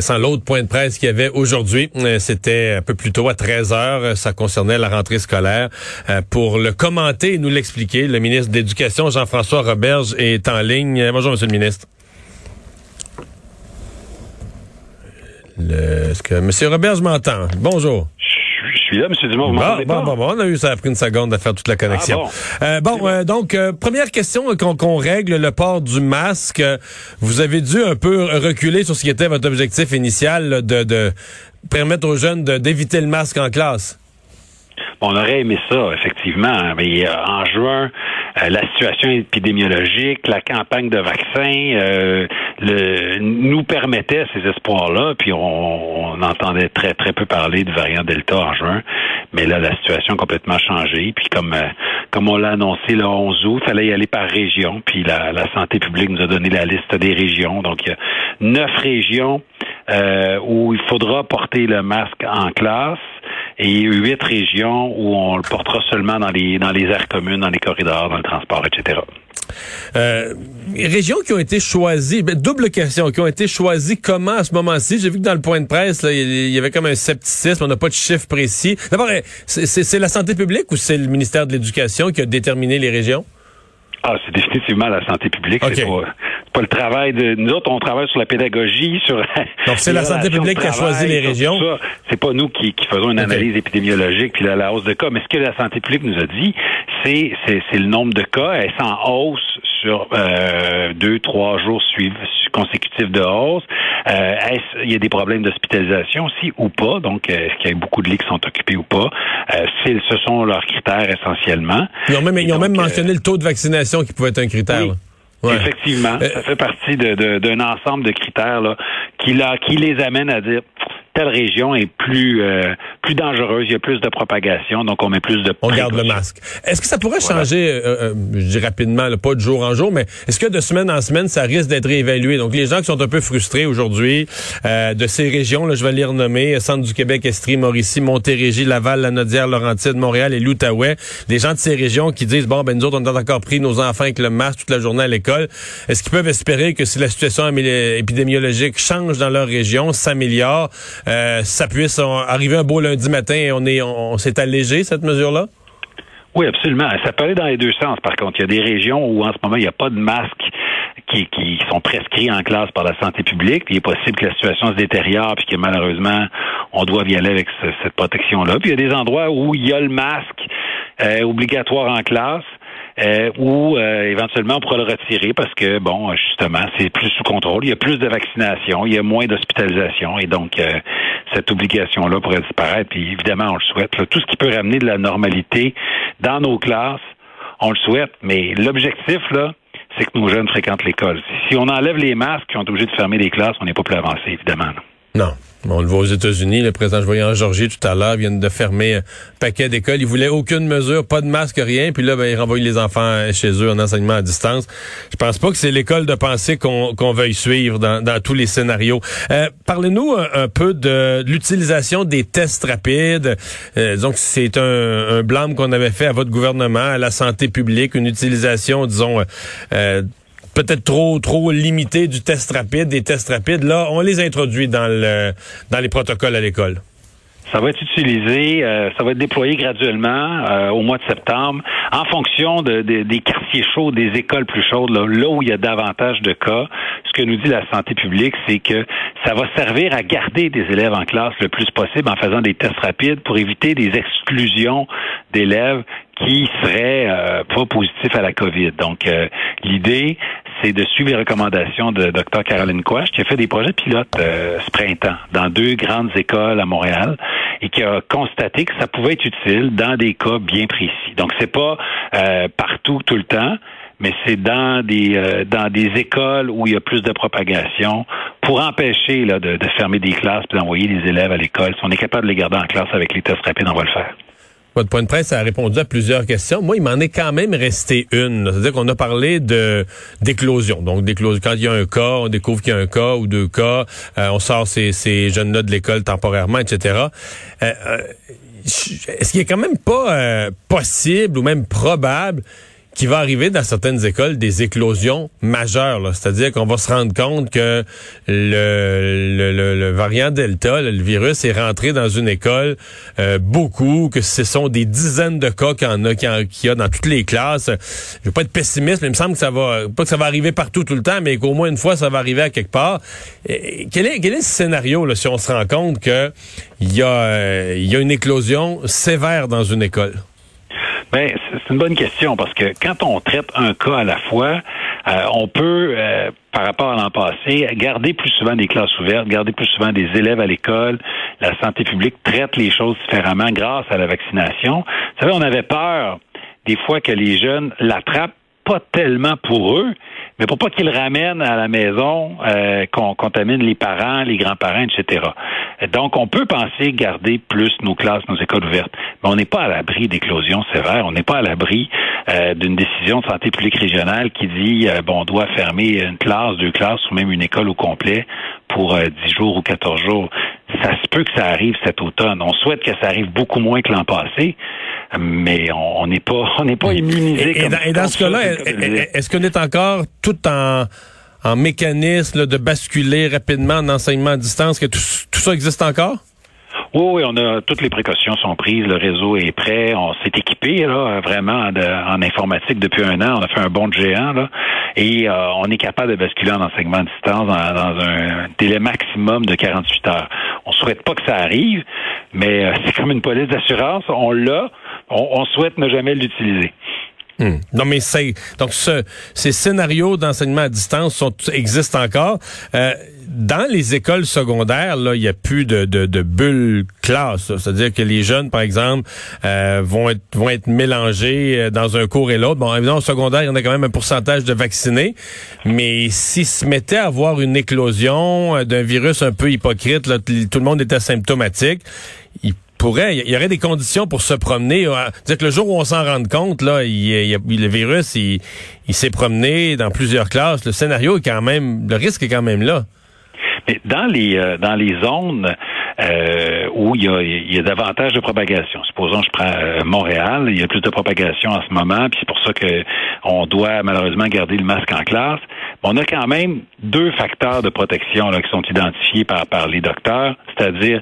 sans l'autre point de presse qu'il y avait aujourd'hui, euh, c'était un peu plus tôt à 13 heures. Ça concernait la rentrée scolaire. Euh, pour le commenter et nous l'expliquer, le ministre d'Éducation, Jean-François Roberge, est en ligne. Bonjour, Monsieur le ministre. Est-ce que M. Roberge m'entend? Bonjour. Je suis là, M. Dumont. Vous bon, bon, bon, bon, on a eu ça a pris une seconde à faire toute la connexion. Ah bon, euh, bon euh, donc, euh, première question qu'on règle, le port du masque. Vous avez dû un peu reculer sur ce qui était votre objectif initial de, de permettre aux jeunes d'éviter le masque en classe. On aurait aimé ça, effectivement. Mais en juin, la situation épidémiologique, la campagne de vaccins le, nous permettait ces espoirs-là. Puis on, on, entendait très très peu parler du variant Delta en juin. Mais là, la situation a complètement changé. Puis comme euh, comme on l'a annoncé le 11 août, il fallait y aller par région. Puis la, la santé publique nous a donné la liste des régions. Donc il y a neuf régions euh, où il faudra porter le masque en classe et huit régions où on le portera seulement dans les dans les aires communes, dans les corridors, dans le transport, etc. Euh, régions qui ont été choisies, ben, double question, qui ont été choisies comment à ce moment-ci? J'ai vu que dans le point de presse, il y avait comme un scepticisme, on n'a pas de chiffre précis. D'abord, euh, c'est la santé publique ou c'est le ministère de l'Éducation qui a déterminé les régions? Ah, c'est définitivement la santé publique. C'est pas, le travail de nous autres. On travaille sur la pédagogie, sur. Donc c'est la santé publique qui a choisi les régions. C'est pas nous qui, faisons une analyse épidémiologique puis la, hausse de cas. Mais ce que la santé publique nous a dit, c'est c'est le nombre de cas. Elle est en hausse sur euh, deux, trois jours suivants consécutifs de hausse. Euh, il y a des problèmes d'hospitalisation aussi ou pas? Donc, euh, est-ce qu'il y a beaucoup de lits qui sont occupés ou pas? Euh, ce sont leurs critères essentiellement. Ils ont même, ils ont même mentionné le taux de vaccination qui pouvait être un critère. Effectivement, ça fait partie d'un ensemble de critères là, qui, là, qui les amène à dire telle région est plus euh, plus dangereuse, il y a plus de propagation, donc on met plus de On garde le masque. Est-ce que ça pourrait changer, euh, euh, je dis rapidement, pas de jour en jour, mais est-ce que de semaine en semaine, ça risque d'être réévalué? Donc les gens qui sont un peu frustrés aujourd'hui de ces régions, là, je vais les renommer, Centre du Québec, Estrie, Mauricie, Montérégie, Laval, La Nodière, Laurentide, Montréal et l'Outaouais, les gens de ces régions qui disent, bon, ben nous autres, on a encore pris nos enfants avec le masque toute la journée à l'école, est-ce qu'ils peuvent espérer que si la situation épidémiologique change dans leur région, s'améliore, euh, ça puisse arriver un beau lundi matin et on est on, s'est allégé cette mesure-là? Oui, absolument. Ça peut aller dans les deux sens. Par contre, il y a des régions où en ce moment il n'y a pas de masques qui, qui, sont prescrits en classe par la santé publique. Il est possible que la situation se détériore puis que malheureusement on doit y aller avec cette protection-là. Puis il y a des endroits où il y a le masque euh, obligatoire en classe euh, ou euh, éventuellement on pourra le retirer parce que, bon, justement, c'est plus sous contrôle. Il y a plus de vaccination, il y a moins d'hospitalisation et donc euh, cette obligation-là pourrait disparaître. Puis évidemment, on le souhaite. Tout ce qui peut ramener de la normalité dans nos classes, on le souhaite. Mais l'objectif, là, c'est que nos jeunes fréquentent l'école. Si on enlève les masques, qui ont obligé de fermer les classes, on n'est pas plus avancé, évidemment. Non. On le voit aux États-Unis, le président, je voyais en Georgie tout à l'heure, viennent de fermer un paquet d'écoles. Ils voulaient aucune mesure, pas de masque, rien. Puis là, ben, ils renvoient les enfants chez eux en enseignement à distance. Je pense pas que c'est l'école de pensée qu'on veuille suivre dans, tous les scénarios. Euh, Parlez-nous un, peu de, l'utilisation des tests rapides. Euh, donc, c'est un, un blâme qu'on avait fait à votre gouvernement, à la santé publique, une utilisation, disons, euh, peut-être trop trop limité du test rapide, des tests rapides. Là, on les introduit dans le dans les protocoles à l'école. Ça va être utilisé, euh, ça va être déployé graduellement euh, au mois de septembre en fonction de, des quartiers chauds, des écoles plus chaudes, là, là, où il y a davantage de cas. Ce que nous dit la santé publique, c'est que ça va servir à garder des élèves en classe le plus possible en faisant des tests rapides pour éviter des exclusions d'élèves qui seraient euh, pas positifs à la COVID. Donc, l'idée, c'est de suivre les recommandations de Dr. Caroline Quash, qui a fait des projets pilotes ce printemps dans deux grandes écoles à Montréal et qui a constaté que ça pouvait être utile dans des cas bien précis. Donc c'est pas euh, partout tout le temps, mais c'est dans des euh, dans des écoles où il y a plus de propagation pour empêcher là, de, de fermer des classes et d'envoyer des élèves à l'école. Si on est capable de les garder en classe avec les tests rapides, on va le faire. Votre point de presse a répondu à plusieurs questions. Moi, il m'en est quand même resté une. C'est-à-dire qu'on a parlé de d'éclosion. Donc, d'éclosion. Quand il y a un cas, on découvre qu'il y a un cas ou deux cas, euh, on sort ces, jeunes-là de l'école temporairement, etc. Euh, euh, est-ce qu'il est quand même pas possible ou même probable qu'il va arriver dans certaines écoles des éclosions majeures. C'est-à-dire qu'on va se rendre compte que le, variant Delta, le virus, est rentré dans une école euh, beaucoup, que ce sont des dizaines de cas qu'il y a, qu'il y a dans toutes les classes. Je veux pas être pessimiste, mais il me semble que ça va, pas que ça va arriver partout tout le temps, mais qu'au moins une fois, ça va arriver à quelque part. quel, est, quel est ce scénario là, si on se rend compte qu'il y, a, euh, y a une éclosion sévère dans une école? Ben, c'est une bonne question parce que quand on traite un cas à la fois, euh, on peut, euh, par rapport à l'an passé, garder plus souvent des classes ouvertes, garder plus souvent des élèves à l'école. La santé publique traite les choses différemment grâce à la vaccination. Vous savez, on avait peur des fois que les jeunes l'attrapent pas tellement pour eux, mais pour pas qu'ils ramènent à la maison, euh, qu'on contamine les parents, les grands-parents, etc. Donc, on peut penser garder plus nos classes, nos écoles ouvertes, mais on n'est pas à l'abri d'éclosions sévères, on n'est pas à l'abri euh, d'une décision de santé publique régionale qui dit, euh, bon, on doit fermer une classe, deux classes ou même une école au complet pour dix jours ou 14 jours. Ça se peut que ça arrive cet automne. On souhaite que ça arrive beaucoup moins que l'an passé, mais on n'est pas on n'est pas immunisé. Et, dans, ce cas-là, est-ce qu'on est encore tout en en mécanisme de basculer rapidement en enseignement à distance, que tout, ça existe encore? Oui, oui, on a toutes les précautions sont prises, le réseau est prêt, on s'est équipé là vraiment en informatique depuis un an, on a fait un bond de géant là, et euh, on est capable de basculer en enseignement à distance dans, un délai maximum de 48 heures. On souhaite pas que ça arrive, mais euh, c'est comme une police d'assurance, on l'a, on, souhaite ne jamais l'utiliser. Hmm. Non, mais c'est donc ce, ces scénarios d'enseignement à distance sont, existent encore. Euh, dans les écoles secondaires, là, il n'y a plus de, de, de bulles classe. C'est-à-dire que les jeunes, par exemple, euh, vont être vont être mélangés euh, dans un cours et l'autre. Bon, évidemment, au secondaire, il y en a quand même un pourcentage de vaccinés. Mais s'ils se mettaient à avoir une éclosion d'un virus un peu hypocrite, là, tout le monde était asymptomatique, il y aurait des conditions pour se promener. dire que le jour où on s'en rende compte, là, il, le virus, il, s'est promené dans plusieurs classes. Le scénario est quand même, le risque est quand même là. Mais dans les euh, zones euh, où il y, a, davantage de propagation. Supposons je prends euh, Montréal, il y a plus de propagation en ce moment, puis c'est pour ça que on doit malheureusement garder le masque en classe. on a quand même deux facteurs de protection là, qui sont identifiés par les docteurs, c'est-à-dire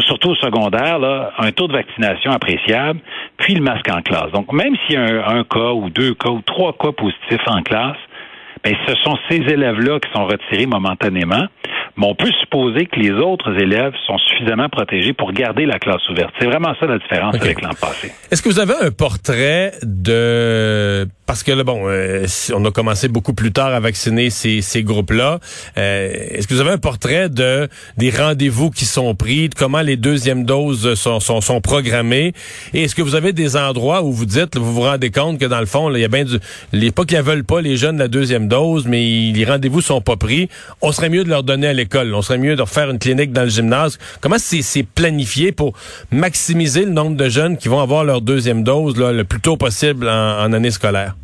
surtout au secondaire, là, un taux de vaccination appréciable, puis le masque en classe. Donc, même s'il y a un, cas ou deux cas ou trois cas positifs en classe, ben, ce sont ces élèves-là qui sont retirés momentanément. Mais on peut supposer que les autres élèves sont suffisamment protégés pour garder la classe ouverte. C'est vraiment ça la différence avec l'an passé. Est-ce que vous avez un portrait de parce que là, bon, euh, on a commencé beaucoup plus tard à vacciner ces, ces groupes-là. Euh, est-ce que vous avez un portrait de des rendez-vous qui sont pris, de comment les deuxièmes doses sont, sont, sont programmées? Et est-ce que vous avez des endroits où vous dites, vous vous rendez compte que dans le fond, il y a bien du... Les, pas qu'ils veulent pas, les jeunes, la deuxième dose, mais les rendez-vous sont pas pris. On serait mieux de leur donner à l'école. On serait mieux de refaire une clinique dans le gymnase. Comment c'est planifié pour maximiser le nombre de jeunes qui vont avoir leur deuxième dose là, le plus tôt possible en année scolaire?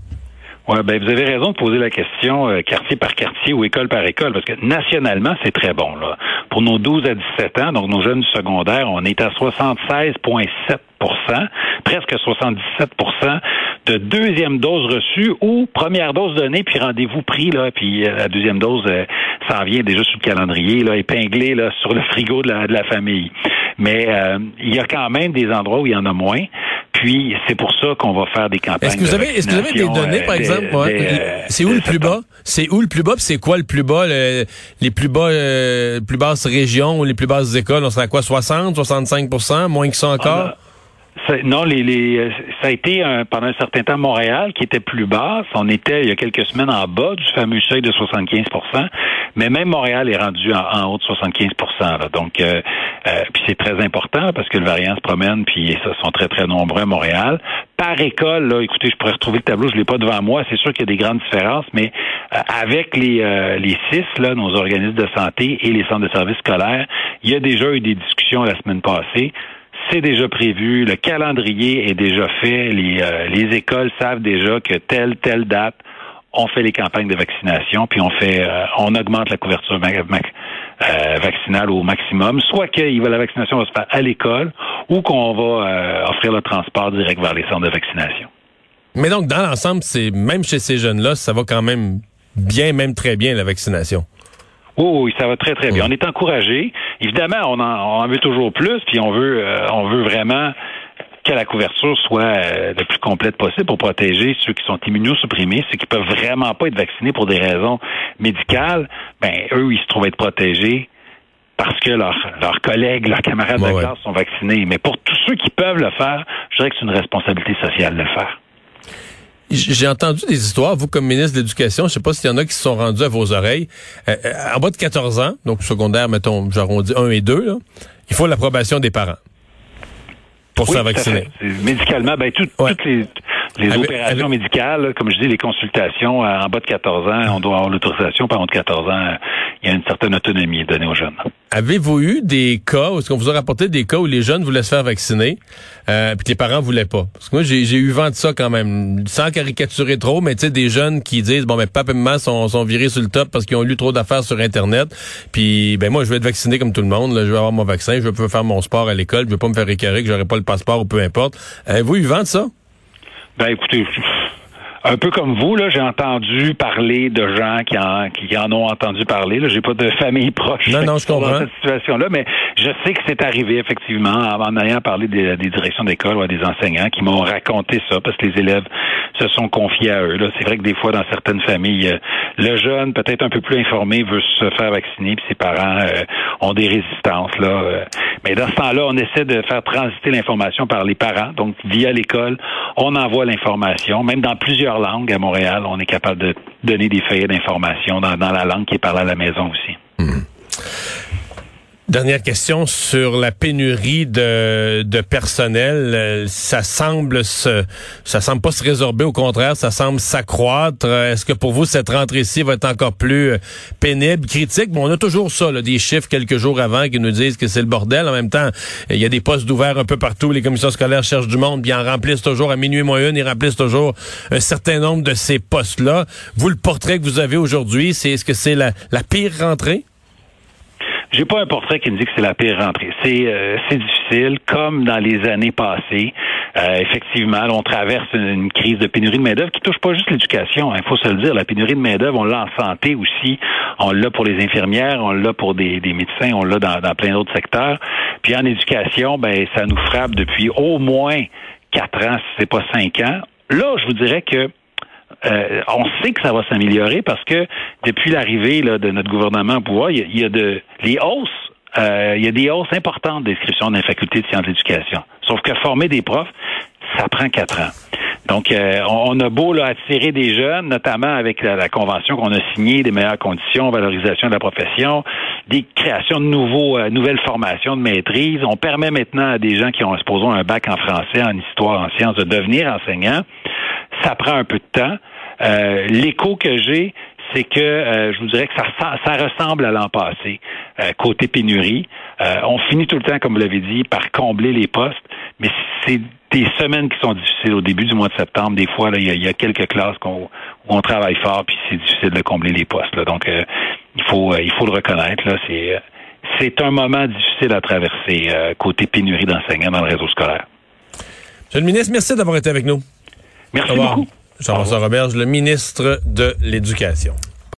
Ouais, ben vous avez raison de poser la question euh, quartier par quartier ou école par école, parce que nationalement, c'est très bon. Là. Pour nos 12 à 17 ans, donc nos jeunes secondaires, on est à 76,7% presque 77 de deuxième dose reçue ou première dose donnée, puis rendez-vous pris, là, puis euh, la deuxième dose euh, s'en vient déjà sur le calendrier, là, épinglé là, sur le frigo de la, de la famille. Mais il y a quand même des endroits où il y en a moins. Puis c'est pour ça qu'on va faire des campagnes. Est-ce que vous avez, est-ce que vous avez des données, par euh, exemple euh, C'est où le plus bas? C'est où le plus bas C'est quoi le plus bas Les plus bas, euh, plus basses régions ou les plus basses écoles? On serait à quoi 60, 65 moins que ça encore? ah, non, les, les, ça a été pendant un certain temps Montréal qui était plus bas. On était il y a quelques semaines en bas du fameux seuil de 75% mais même Montréal est rendu en, haut de 75% Donc, euh, euh, puis c'est très important parce que le variant se promène, puis ils sont très très nombreux à Montréal. Par école, là, écoutez, je pourrais retrouver le tableau, je l'ai pas devant moi. C'est sûr qu'il y a des grandes différences, mais euh, avec les les six là, nos organismes de santé et les centres de services scolaires, il y a déjà eu des discussions la semaine passée c'est déjà prévu, le calendrier est déjà fait, les, euh, les écoles savent déjà que telle, telle date, on fait les campagnes de vaccination, puis on fait, euh, on augmente la couverture euh, vaccinale au maximum, soit que la vaccination va se faire à l'école ou qu'on va offrir le transport direct vers les centres de vaccination. Mais donc, dans l'ensemble, c'est même chez ces jeunes-là, ça va quand même bien, même très bien, la vaccination? Oh, oui, ça va très, très bien. On est encouragé. Évidemment, on en, veut toujours plus, puis on veut, euh, on veut vraiment que la couverture soit euh, le plus complète possible pour protéger ceux qui sont immunosupprimés, ceux qui peuvent vraiment pas être vaccinés pour des raisons médicales. Ben, eux, ils se trouvent être protégés parce que leurs collègues, leurs camarades de classe sont vaccinés. Mais pour tous ceux qui peuvent le faire, je dirais que c'est une responsabilité sociale de le faire. J'ai entendu des histoires, vous comme ministre de l'Éducation, je sais pas s'il y en a qui se sont rendus à vos oreilles. Euh, euh, en bas de 14 ans, donc secondaire, mettons, j'arrondis 1 et 2, là, il faut l'approbation des parents pour se faire vacciner. Médicalement, ben toutes les les opérations médicales, comme je dis, les consultations euh, en bas de 14 ans, on doit avoir l'autorisation. Par de 14 ans, il y a une certaine autonomie donnée aux jeunes. Avez-vous eu des cas, est-ce qu'on vous a rapporté des cas où les jeunes voulaient se faire vacciner, euh, puis que les parents voulaient pas? Parce que moi, j'ai eu vent de ça quand même, sans caricaturer trop, mais tu sais, des jeunes qui disent, bon, ben, papa et maman sont, sont virés sur le top parce qu'ils ont lu trop d'affaires sur Internet, puis, ben, moi, je vais être vacciné comme tout le monde, je vais avoir mon vaccin, je vais faire mon sport à l'école, je vais pas me faire écarrer que j'aurai pas le passeport ou peu importe. Avez-vous eu vent de ça? Ben écoutez, un peu comme vous, là, j'ai entendu parler de gens qui en, qui en ont entendu parler. Là, j'ai pas de famille proche non, non, je comprends. dans cette situation-là, mais je sais que c'est arrivé effectivement en ayant parlé des, directions d'école ou des enseignants qui m'ont raconté ça parce que les élèves se sont confiés à eux. Là, c'est vrai que des fois dans certaines familles, euh, le jeune peut-être un peu plus informé veut se faire vacciner, puis ses parents euh, ont des résistances là. Euh. mais dans ce temps-là, on essaie de faire transiter l'information par les parents, donc via l'école, on envoie l'information, même dans plusieurs langue à Montréal. On est capable de donner des feuillets d'information dans, la langue qui est parlée à la maison aussi. Hmm. Dernière question sur la pénurie de, de personnel. Euh, ça semble se, ça semble pas se résorber. Au contraire, ça semble s'accroître. Est-ce que pour vous cette rentrée-ci va être encore plus euh, pénible, critique Bon, on a toujours ça, là, des chiffres quelques jours avant qui nous disent que c'est le bordel. En même temps, il y a des postes ouverts un peu partout. Les commissions scolaires cherchent du monde, puis en remplissent toujours à minuit moins une, ils remplissent toujours un certain nombre de ces postes-là. Vous, le portrait que vous avez aujourd'hui, c'est est-ce que c'est la, la pire rentrée? J'ai pas un portrait qui me dit que c'est la pire rentrée. C'est euh, difficile, comme dans les années passées. Euh, effectivement, on traverse une, crise de pénurie de main-d'œuvre qui touche pas juste l'éducation. Il faut se le dire. La pénurie de main-d'œuvre, on l'a en santé aussi. On l'a pour les infirmières, on l'a pour des, médecins, on l'a dans, dans plein d'autres secteurs. Puis en éducation, ben ça nous frappe depuis au moins quatre ans, si c'est pas cinq ans. Là, je vous dirais que euh, on sait que ça va s'améliorer parce que depuis l'arrivée de notre gouvernement au pouvoir, il y, a, hausses. Euh, il y a des hausses importantes d'inscription dans les facultés de sciences d'éducation. Sauf que former des profs, ça prend quatre ans. Donc, euh, on a beau là, attirer des jeunes, notamment avec la, convention qu'on a signée, des meilleures conditions, valorisation de la profession, des créations de nouveaux, nouvelles formations de maîtrise. On permet maintenant à des gens qui ont, supposons, un bac en français, en histoire, en sciences, de devenir enseignants ça prend un peu de temps. Euh, l'écho que j'ai, c'est que euh, je vous dirais que ça, ressemble à l'an passé, euh, côté pénurie. on finit tout le temps, comme vous l'avez dit, par combler les postes, mais c'est des semaines qui sont difficiles au début du mois de septembre. Des fois, il y, a quelques classes où on travaille fort, puis c'est difficile de combler les postes. Donc, il faut le reconnaître. C'est c'est un moment difficile à traverser côté pénurie d'enseignants dans le réseau scolaire. Monsieur le ministre, merci d'avoir été avec nous. Merci beaucoup. Jean-François Roberge, le ministre de l'Éducation.